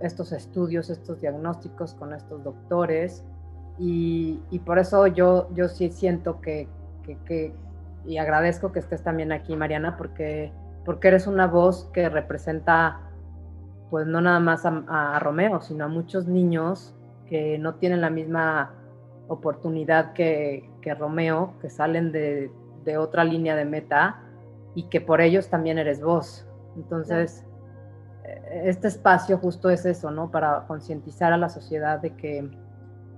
estos estudios, estos diagnósticos con estos doctores. Y, y por eso yo, yo sí siento que, que, que, y agradezco que estés también aquí, Mariana, porque, porque eres una voz que representa, pues no nada más a, a Romeo, sino a muchos niños que no tienen la misma oportunidad que, que, Romeo, que salen de, de otra línea de meta y que por ellos también eres vos. Entonces, eh, este espacio justo es eso, ¿no? Para concientizar a la sociedad de que,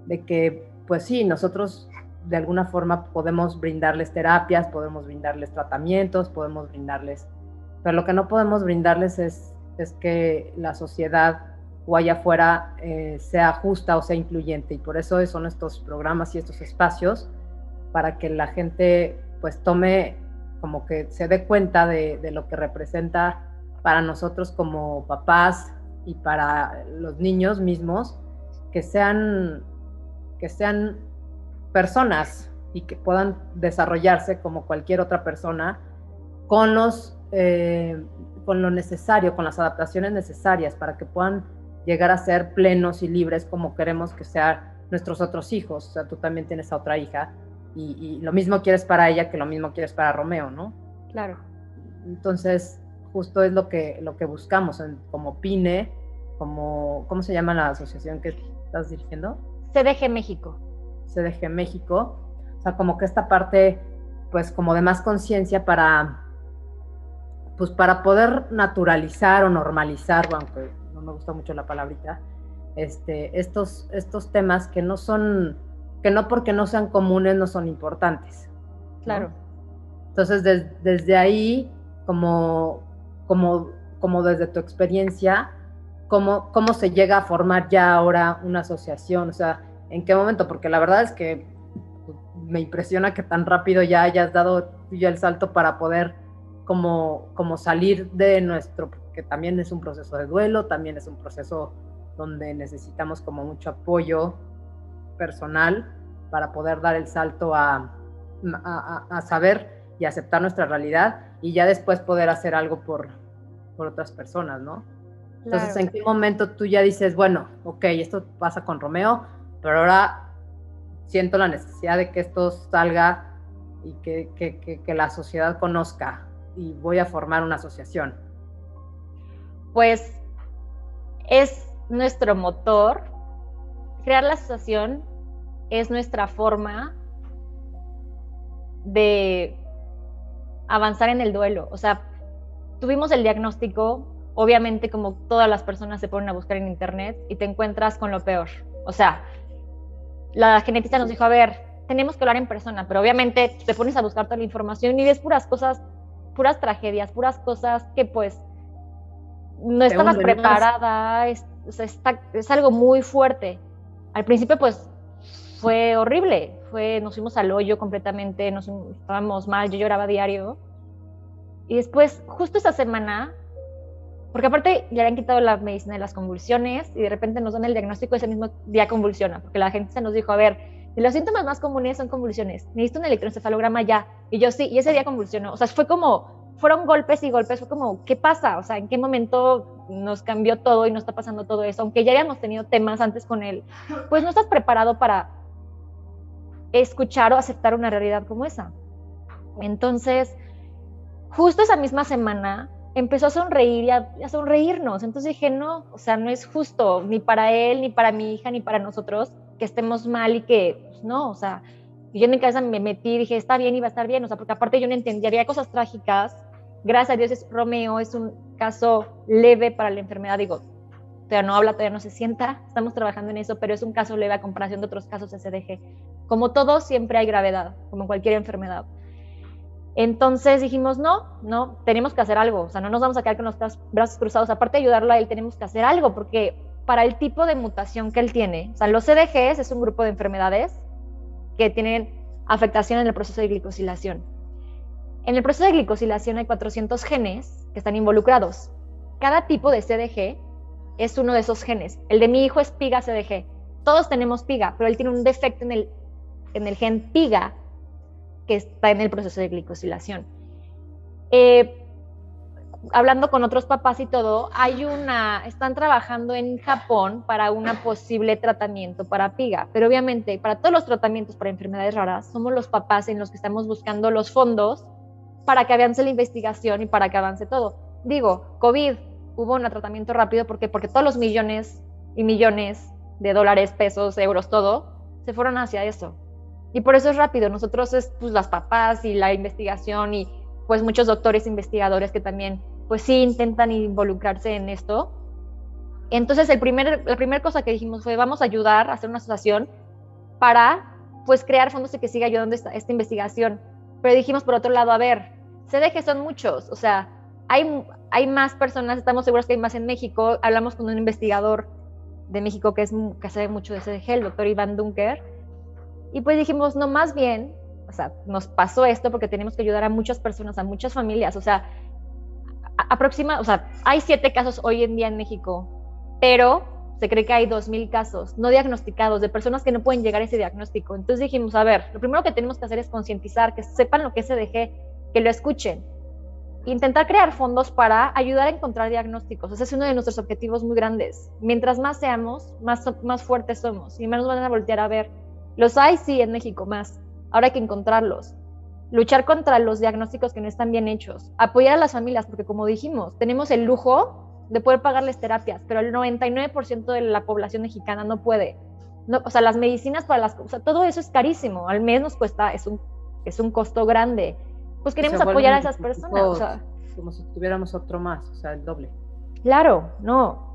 de que, pues sí, nosotros de alguna forma podemos brindarles terapias, podemos brindarles tratamientos, podemos brindarles, pero lo que no podemos brindarles es, es que la sociedad o allá afuera eh, sea justa o sea incluyente. Y por eso son estos programas y estos espacios para que la gente pues tome como que se dé cuenta de, lo que representa para nosotros como papás y para los niños mismos, que sean, que sean personas y que puedan desarrollarse como cualquier otra persona con, los, eh, con lo necesario, con las adaptaciones necesarias para que puedan llegar a ser plenos y libres como queremos que sean nuestros otros hijos. O sea, tú también tienes a otra hija y, lo mismo quieres para ella que lo mismo quieres para Romeo, ¿no? Claro. Entonces, justo es lo que, lo que buscamos como PINE, como, ¿cómo se llama la asociación que estás dirigiendo? CDG México. CDG México. O sea, como que esta parte, pues como de más conciencia para, pues para poder naturalizar o normalizar, aunque no me gusta mucho la palabrita, este, estos, estos temas que no son, que no porque no sean comunes no son importantes. Claro. Entonces, desde ahí, como, como, como desde tu experiencia, ¿cómo, ¿cómo se llega a formar ya ahora una asociación? O sea, ¿en qué momento? Porque la verdad es que me impresiona que tan rápido ya hayas dado ya el salto para poder como, como salir de nuestro, que también es un proceso de duelo, también es un proceso donde necesitamos como mucho apoyo personal para poder dar el salto a, a, saber y aceptar nuestra realidad y ya después poder hacer algo por, por otras personas, ¿no? Entonces, ¿en qué momento tú ya dices, bueno, ok, esto pasa con Romeo, pero ahora siento la necesidad de que esto salga y que, que, que la sociedad conozca y voy a formar una asociación? Pues es nuestro motor. Crear la asociación es nuestra forma de avanzar en el duelo. O sea, tuvimos el diagnóstico, obviamente como todas las personas se ponen a buscar en internet y te encuentras con lo peor. O sea, la genetista nos dijo, a ver, tenemos que hablar en persona, pero obviamente te pones a buscar toda la información y ves puras cosas, puras tragedias, puras cosas que pues no estabas preparada, es, es algo muy fuerte. Al principio pues fue horrible, fue, nos fuimos al hoyo completamente, nos estábamos mal, yo lloraba diario. Y después, justo esa semana, porque aparte ya habían quitado la medicina de las convulsiones y de repente nos dan el diagnóstico ese mismo día convulsiona, porque la gente se nos dijo, a ver, los síntomas más comunes son convulsiones, necesito un electroencefalograma ya. Y yo sí, y ese día convulsionó. O sea, fue como, fueron golpes y golpes, fue como, ¿qué pasa? O sea, ¿en qué momento nos cambió todo y nos está pasando todo eso? Aunque ya habíamos tenido temas antes con él, pues no estás preparado para escuchar o aceptar una realidad como esa. Entonces, justo esa misma semana empezó a sonreír y a, sonreírnos. Entonces dije, no, o sea, no es justo ni para él, ni para mi hija, ni para nosotros que estemos mal y que, pues, no, o sea, yo en mi cabeza me metí y dije, está bien va a estar bien, o sea, porque aparte yo no entendía, había cosas trágicas. Gracias a Dios es Romeo, es un caso leve para la enfermedad, digo, todavía no habla, todavía no se sienta, estamos trabajando en eso, pero es un caso leve a comparación de otros casos de SDG. Como todo, siempre hay gravedad, como cualquier enfermedad. Entonces dijimos, no, no, tenemos que hacer algo, o sea, no nos vamos a quedar con los brazos cruzados, aparte de ayudarlo a él, tenemos que hacer algo, porque para el tipo de mutación que él tiene, o sea, los CDGs es un grupo de enfermedades que tienen afectación en el proceso de glicosilación. En el proceso de glicosilación hay 400 genes que están involucrados. Cada tipo de CDG es uno de esos genes. El de mi hijo es PIGA CDG. Todos tenemos PIGA, pero él tiene un defecto en el en el gen PIGA, que está en el proceso de glicosilación. Eh, hablando con otros papás y todo, hay una, están trabajando en Japón para un posible tratamiento para PIGA, pero obviamente para todos los tratamientos para enfermedades raras, somos los papás en los que estamos buscando los fondos para que avance la investigación y para que avance todo. Digo, COVID, hubo un tratamiento rápido porque, porque todos los millones y millones de dólares, pesos, euros, todo, se fueron hacia eso. Y por eso es rápido. Nosotros es pues las papás y la investigación y pues muchos doctores investigadores que también pues sí intentan involucrarse en esto. Entonces el primer, la primera cosa que dijimos fue vamos a ayudar a hacer una asociación para pues crear fondos que siga ayudando esta, esta investigación. Pero dijimos por otro lado, a ver, CDG son muchos, o sea, hay, hay más personas, estamos seguros que hay más en México. Hablamos con un investigador de México que, es, que sabe mucho de CDG, el doctor Iván Dunker, y pues dijimos, no, más bien, o sea, nos pasó esto porque tenemos que ayudar a muchas personas, a muchas familias, o sea, aproxima, o sea, hay siete casos hoy en día en México, pero se cree que hay dos mil casos no diagnosticados de personas que no pueden llegar a ese diagnóstico. Entonces dijimos, a ver, lo primero que tenemos que hacer es concientizar, que sepan lo que se deje, que lo escuchen. Intentar crear fondos para ayudar a encontrar diagnósticos. Ese es uno de nuestros objetivos muy grandes. Mientras más seamos, más, más fuertes somos y menos van a voltear a ver los hay, sí, en México más. Ahora hay que encontrarlos. Luchar contra los diagnósticos que no están bien hechos. Apoyar a las familias, porque como dijimos, tenemos el lujo de poder pagarles terapias, pero el 99% de la población mexicana no puede. no, o sea, las medicinas para las, o sea, todo eso es carísimo, al mes nos cuesta, es un, es un costo grande. Pues queremos apoyar a esas personas. como si tuviéramos otro más, o sea, el doble. Claro, no.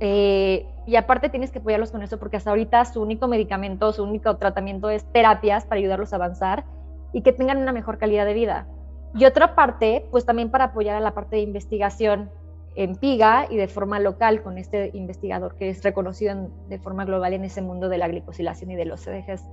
Eh, y aparte tienes que apoyarlos con eso porque hasta ahorita su único medicamento, su único tratamiento es terapias para ayudarlos a avanzar y que tengan una mejor calidad de vida. Y otra parte, pues también para apoyar a la parte de investigación en PIGA y de forma local con este investigador que es reconocido de forma global en ese mundo de la glicosilación y de los CDGs.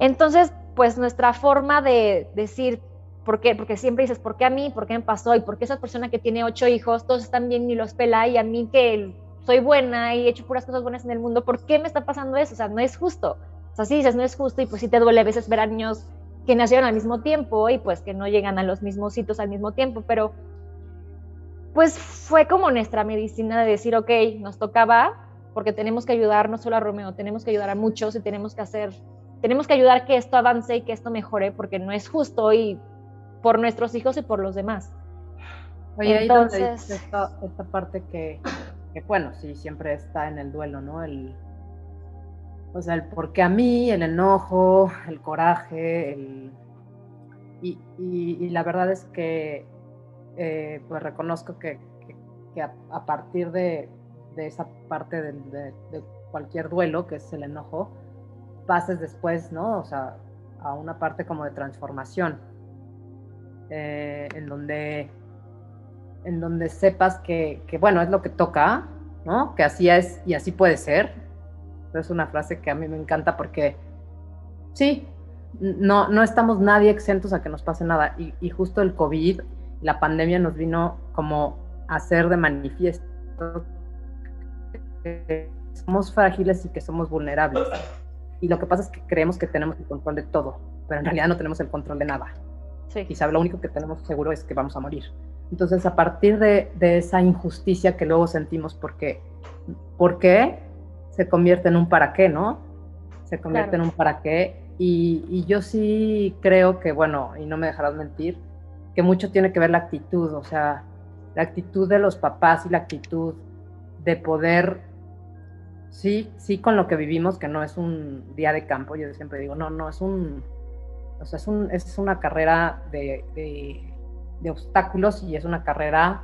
Entonces, pues nuestra forma de decir, ¿por qué? Porque siempre dices, ¿por qué a mí? ¿Por qué me pasó? ¿Y por qué esa persona que tiene ocho hijos, todos están bien y los pela y a mí que soy buena y he hecho puras cosas buenas en el mundo, ¿por qué me está pasando eso? O sea, no es justo. O sea, sí dices, no es justo y pues sí te duele a veces ver a niños que nacieron al mismo tiempo y pues que no llegan a los mismos sitios al mismo tiempo, pero pues fue como nuestra medicina de decir, ok, nos tocaba porque tenemos que ayudar no solo a Romeo, tenemos que ayudar a muchos y tenemos que hacer, tenemos que ayudar que esto avance y que esto mejore porque no es justo y por nuestros hijos y por los demás. Oye, entonces esta, esta parte que, que, bueno, sí, siempre está en el duelo, ¿no? El, o sea, el por qué a mí, el enojo, el coraje, el... Y, la verdad es que eh, pues reconozco que, a, partir de, esa parte de, cualquier duelo, que es el enojo, pases después, ¿no? O sea, a una parte como de transformación, eh, en donde en donde sepas que, que, bueno, es lo que toca, ¿no? Que así es y así puede ser, es una frase que a mí me encanta porque sí, no, no estamos nadie exentos a que nos pase nada. Y, justo el COVID, la pandemia nos vino como a hacer de manifiesto que somos frágiles y que somos vulnerables. Y lo que pasa es que creemos que tenemos el control de todo, pero en realidad no tenemos el control de nada. Sí. Quizá lo único que tenemos seguro es que vamos a morir. Entonces, a partir de, de esa injusticia que luego sentimos, porque, ¿por qué? se convierte en un para qué, ¿no? Se convierte en un para qué. Y, yo sí creo que, bueno, y no me dejarás mentir, que mucho tiene que ver la actitud, o sea, la actitud de los papás y la actitud de poder, sí, sí con lo que vivimos, que no es un día de campo, yo siempre digo, no, no, es un, o sea, es, un, es una carrera de, de obstáculos y es una carrera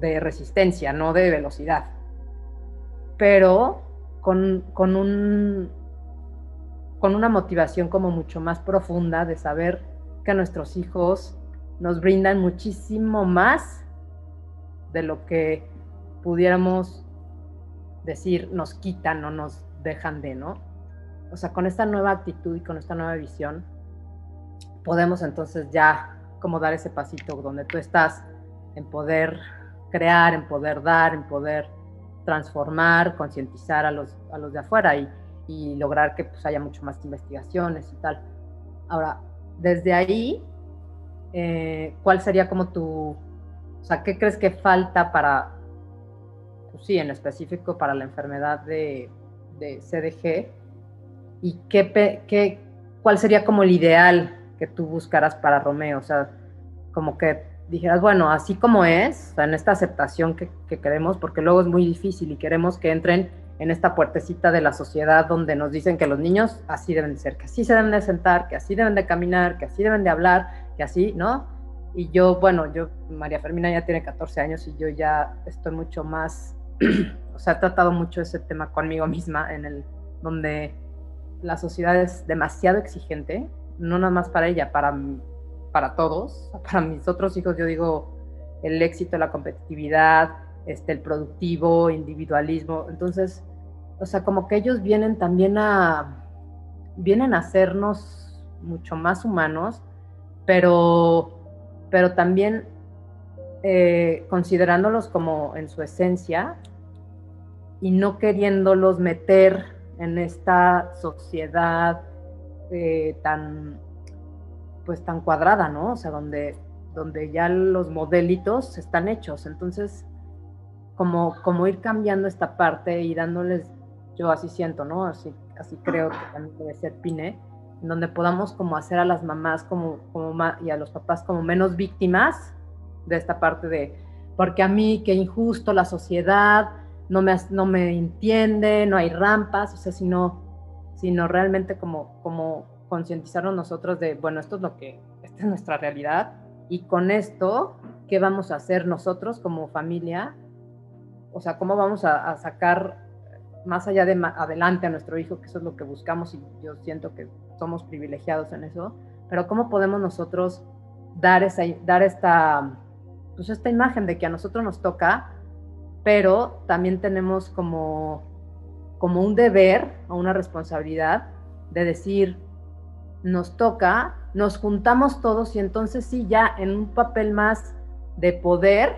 de resistencia, no de velocidad. Pero con, un, con una motivación como mucho más profunda de saber que nuestros hijos nos brindan muchísimo más de lo que pudiéramos decir nos quitan o nos dejan de, ¿no? O sea, con esta nueva actitud y con esta nueva visión, podemos entonces ya como dar ese pasito donde tú estás en poder crear, en poder dar, en poder transformar, concientizar a los, a los de afuera y, y lograr que pues, haya mucho más investigaciones y tal. Ahora, desde ahí, eh, ¿cuál sería como tu, o sea, qué crees que falta para, pues sí, en específico para la enfermedad de, de CDG? ¿Y qué, qué, cuál sería como el ideal que tú buscaras para Romeo? O sea, como que dijeras, bueno, así como es, en esta aceptación que, queremos, porque luego es muy difícil y queremos que entren en esta puertecita de la sociedad donde nos dicen que los niños así deben de ser, que así se deben de sentar, que así deben de caminar, que así deben de hablar, que así, ¿no? Y yo, bueno, yo, María Fermina ya tiene 14 años y yo ya estoy mucho más, o sea, he tratado mucho ese tema conmigo misma, en el, donde la sociedad es demasiado exigente, no nada más para ella, para para todos. Para mis otros hijos yo digo el éxito, la competitividad, este, el productivo, individualismo. Entonces, o sea, como que ellos vienen también a, vienen hacernos mucho más humanos, pero, pero también eh, considerándolos como en su esencia y no queriéndolos meter en esta sociedad eh, tan pues tan cuadrada, ¿no? O sea, donde, donde ya los modelitos están hechos. Entonces, como, como ir cambiando esta parte y dándoles, yo así siento, ¿no? Así, así creo que también debe ser Pine, en donde podamos como hacer a las mamás como, como y a los papás como menos víctimas de esta parte de, porque a mí, qué injusto la sociedad, no me, no me entiende, no hay rampas, o sea, sino, sino realmente como, como concientizarnos nosotros de, bueno, esto es lo que, esta es nuestra realidad, y con esto, ¿qué vamos a hacer nosotros como familia? O sea, ¿cómo vamos a, sacar más allá de adelante a nuestro hijo, que eso es lo que buscamos y yo siento que somos privilegiados en eso, pero cómo podemos nosotros dar, esa, dar esta, pues esta imagen de que a nosotros nos toca, pero también tenemos como, como un deber o una responsabilidad de decir, nos toca, nos juntamos todos y entonces sí, ya en un papel más de poder,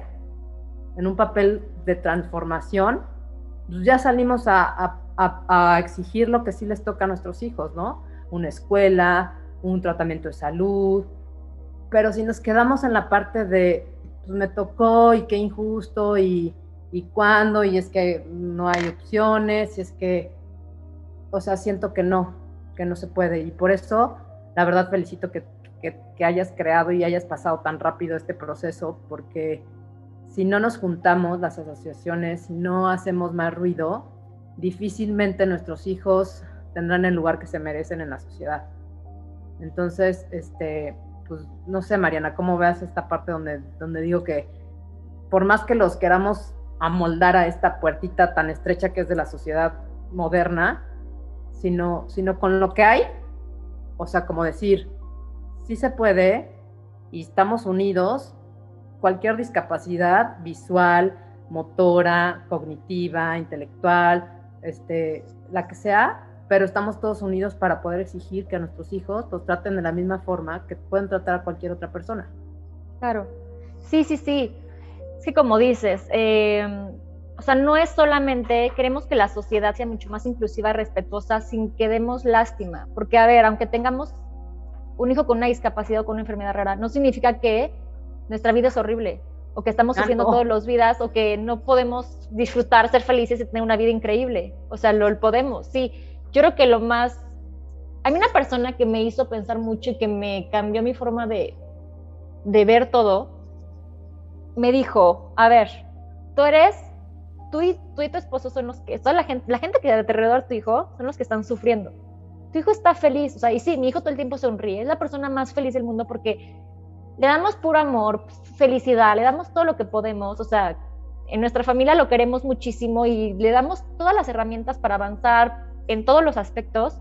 en un papel de transformación, pues ya salimos a, exigir lo que sí les toca a nuestros hijos, ¿no? Una escuela, un tratamiento de salud, pero si nos quedamos en la parte de, pues me tocó y qué injusto y, y cuándo, y es que no hay opciones, y es que, o sea, siento que no, que no se puede. Y por eso, la verdad, felicito que, que hayas creado y hayas pasado tan rápido este proceso, porque si no nos juntamos las asociaciones, si no hacemos más ruido, difícilmente nuestros hijos tendrán el lugar que se merecen en la sociedad. Entonces, este, pues no sé, Mariana, ¿cómo veas esta parte donde, donde digo que por más que los queramos amoldar a esta puertita tan estrecha que es de la sociedad moderna, sino, sino con lo que hay, o sea, como decir, sí se puede y estamos unidos, cualquier discapacidad visual, motora, cognitiva, intelectual, este, la que sea, pero estamos todos unidos para poder exigir que a nuestros hijos los traten de la misma forma que pueden tratar a cualquier otra persona. Claro, sí, sí, sí. Sí, como dices, em, o sea, no es solamente, queremos que la sociedad sea mucho más inclusiva, respetuosa, sin que demos lástima, porque a ver, aunque tengamos un hijo con una discapacidad o con una enfermedad rara, no significa que nuestra vida es horrible, o que estamos sufriendo todos los vidas, o que no podemos disfrutar, ser felices y tener una vida increíble. O sea, lo podemos, sí. Yo creo que lo más... Hay una persona que me hizo pensar mucho y que me cambió mi forma de, de ver todo. Me dijo, a ver, tú eres, tú y, tú y tu esposo son los que, toda la gente, la gente que de alrededor de tu hijo son los que están sufriendo. Tu hijo está feliz, o sea, y sí, mi hijo todo el tiempo sonríe, es la persona más feliz del mundo porque le damos puro amor, felicidad, le damos todo lo que podemos, o sea, en nuestra familia lo queremos muchísimo y le damos todas las herramientas para avanzar en todos los aspectos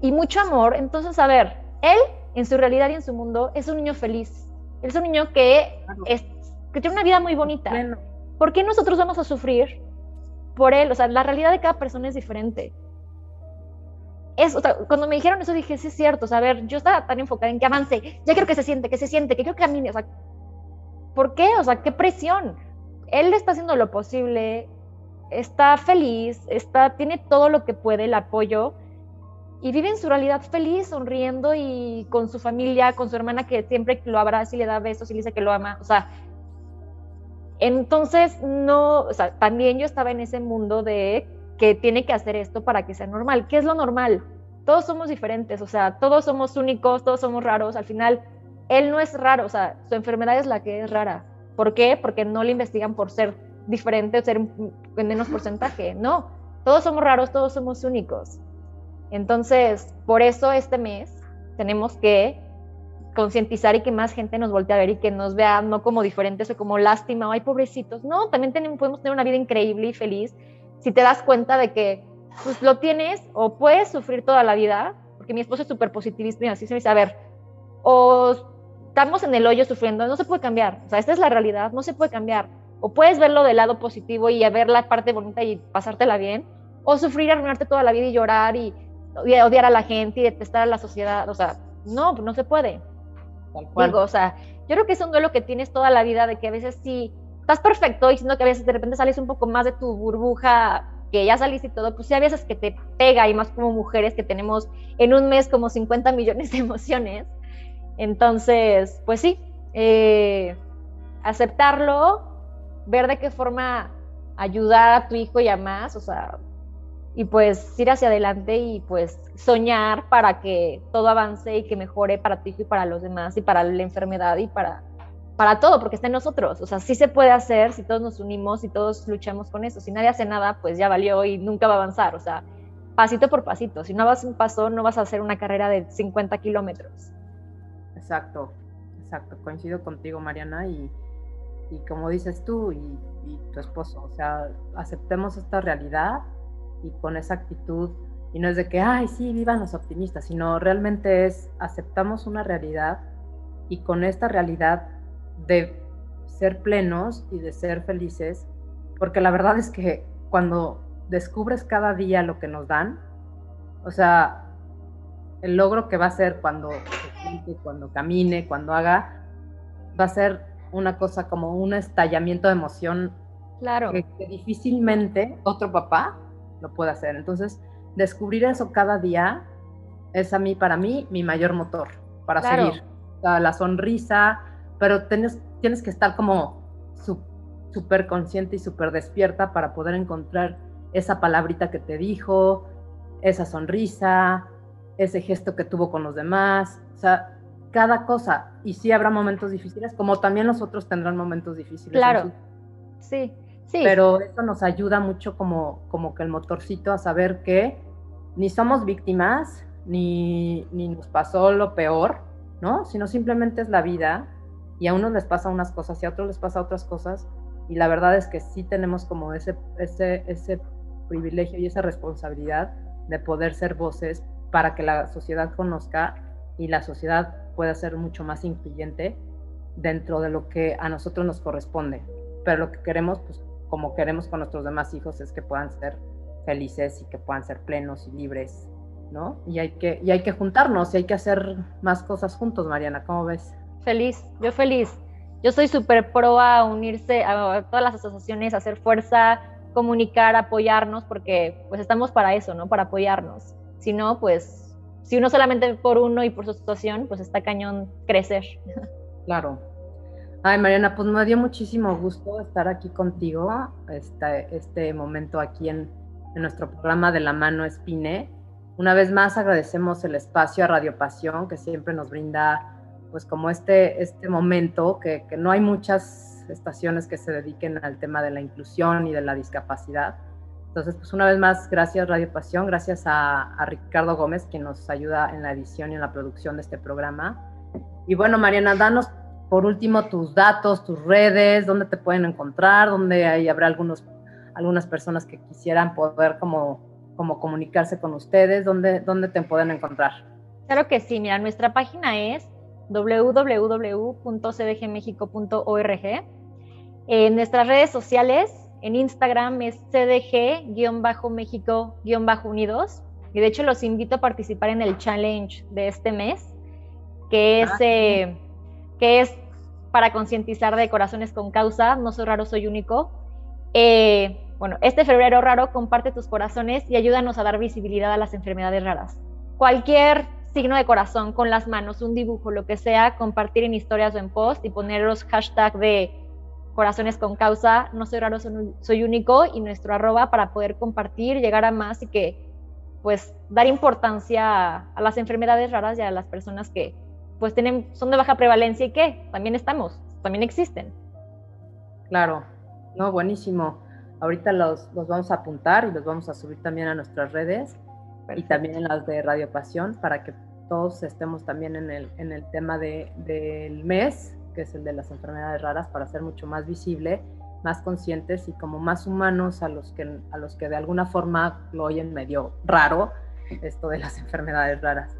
y mucho amor. Entonces, a ver, él en su realidad y en su mundo es un niño feliz, es un niño que, es, que tiene una vida muy bonita. ¿Por qué nosotros vamos a sufrir por él? O sea, la realidad de cada persona es diferente es, cuando me dijeron eso dije, sí es cierto, o sea, a ver, yo estaba tan enfocada en que avance, ya quiero que se siente, que se siente, que quiero que camine, o sea, ¿por qué? O sea, qué presión. Él está haciendo lo posible, está feliz, está, tiene todo lo que puede, el apoyo, y vive en su realidad feliz, sonriendo y con su familia, con su hermana que siempre lo abraza y le da besos y le dice que lo ama, o sea, entonces no, o sea, también yo estaba en ese mundo de que tiene que hacer esto para que sea normal. ¿Qué es lo normal? Todos somos diferentes, o sea, todos somos únicos, todos somos raros. Al final, él no es raro, o sea, su enfermedad es la que es rara. ¿Por qué? Porque no le investigan por ser diferente o ser en menos porcentaje. No, todos somos raros, todos somos únicos. Entonces, por eso este mes tenemos que concientizar y que más gente nos voltee a ver y que nos vea no como diferentes o como lástima o ay pobrecitos. No, también podemos tener una vida increíble y feliz. Si te das cuenta de que pues lo tienes o puedes sufrir toda la vida, porque mi esposo es súper positivista y así se me dice, a ver, o estamos en el hoyo sufriendo, no se puede cambiar, o sea, esta es la realidad, no se puede cambiar, o puedes verlo del lado positivo y ver la parte bonita y pasártela bien, o sufrir, arruinarte toda la vida y llorar y odiar a la gente y detestar a la sociedad, o sea, no, no se puede. Digo, o sea, yo creo que es un duelo que tienes toda la vida de que a veces sí estás perfecto y siendo que a veces de repente sales un poco más de tu burbuja, que ya saliste y todo, pues sí, a veces que te pega y más como mujeres que tenemos en un mes como 50 millones de emociones. Entonces, pues sí, eh, aceptarlo, ver de qué forma ayudar a tu hijo y a más, o sea, y pues ir hacia adelante y pues soñar para que todo avance y que mejore para hijo y para los demás y para la enfermedad y para para todo, porque está en nosotros. O sea, sí se puede hacer si todos nos unimos y todos luchamos con eso. Si nadie hace nada, pues ya valió y nunca va a avanzar. O sea, pasito por pasito. Si no vas un paso, no vas a hacer una carrera de 50 kilómetros. Exacto, exacto. Coincido contigo, Mariana, y, y como dices tú y, y tu esposo, o sea, aceptemos esta realidad y con esa actitud. Y no es de que, ay, sí, vivan los optimistas, sino realmente es, aceptamos una realidad y con esta realidad de ser plenos y de ser felices, porque la verdad es que cuando descubres cada día lo que nos dan, o sea, el logro que va a ser cuando cuando camine, cuando haga, va a ser una cosa como un estallamiento de emoción claro. que, difícilmente otro papá lo puede hacer. Entonces, descubrir eso cada día es a mí, para mí, mi mayor motor para seguir. la sonrisa, pero tienes, tienes que estar como súper consciente y súper despierta para poder encontrar esa palabrita que te dijo, esa sonrisa, ese gesto que tuvo con los demás, o sea, cada cosa. Y sí habrá momentos difíciles, como también nosotros tendrán momentos difíciles. Claro, sí, sí. Pero eso nos ayuda mucho como, como que el motorcito a saber que ni somos víctimas, ni, ni nos pasó lo peor, ¿no? Sino simplemente es la vida y a unos les pasa unas cosas y a otros les pasa otras cosas y la verdad es que sí tenemos como ese, ese, ese privilegio y esa responsabilidad de poder ser voces para que la sociedad conozca y la sociedad pueda ser mucho más incluyente dentro de lo que a nosotros nos corresponde. Pero lo que queremos, pues como queremos con nuestros demás hijos, es que puedan ser felices y que puedan ser plenos y libres, ¿no? Y hay que, y hay que juntarnos y hay que hacer más cosas juntos, Mariana, ¿cómo ves? Feliz, yo feliz. Yo soy súper pro a unirse a todas las asociaciones, a hacer fuerza, comunicar, apoyarnos, porque pues estamos para eso, ¿no? Para apoyarnos. Si no, pues, si uno solamente por uno y por su situación, pues está cañón crecer. Claro. Ay, Mariana, pues me dio muchísimo gusto estar aquí contigo, este, este momento aquí en, en nuestro programa de la mano Espine. Una vez más agradecemos el espacio a Radio Pasión que siempre nos brinda pues como este, este momento, que, no hay muchas estaciones que se dediquen al tema de la inclusión y de la discapacidad. Entonces, pues una vez más, gracias Radio Pasión, gracias a, a, Ricardo Gómez, quien nos ayuda en la edición y en la producción de este programa. Y bueno, Mariana, danos por último tus datos, tus redes, dónde te pueden encontrar, dónde hay, habrá algunos, algunas personas que quisieran poder como, como comunicarse con ustedes, dónde, dónde te pueden encontrar. Claro que sí, mira, nuestra página es www.cdgmexico.org. En nuestras redes sociales, en Instagram es cdg-méxico-unidos. Y de hecho los invito a participar en el challenge de este mes, que es, ah, eh, que es para concientizar de corazones con causa, no soy raro, soy único. Eh, bueno, este febrero raro comparte tus corazones y ayúdanos a dar visibilidad a las enfermedades raras. Cualquier signo de corazón con las manos, un dibujo, lo que sea, compartir en historias o en post y poner los hashtag de corazones con causa, no soy raro, soy único y nuestro arroba para poder compartir, llegar a más y que pues dar importancia a, las enfermedades raras y a las personas que pues tienen, son de baja prevalencia y que también estamos, también existen. Claro, no, buenísimo. Ahorita los, los vamos a apuntar y los vamos a subir también a nuestras redes y también en las de Radio Pasión para que todos estemos también en el, en el tema de, del mes, que es el de las enfermedades raras, para ser mucho más visible, más conscientes y como más humanos a los que, a los que de alguna forma lo oyen medio raro esto de las enfermedades raras.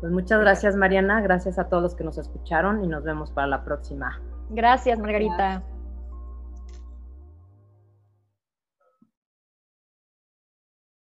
Pues muchas gracias Mariana, gracias a todos los que nos escucharon y nos vemos para la próxima. Gracias Margarita.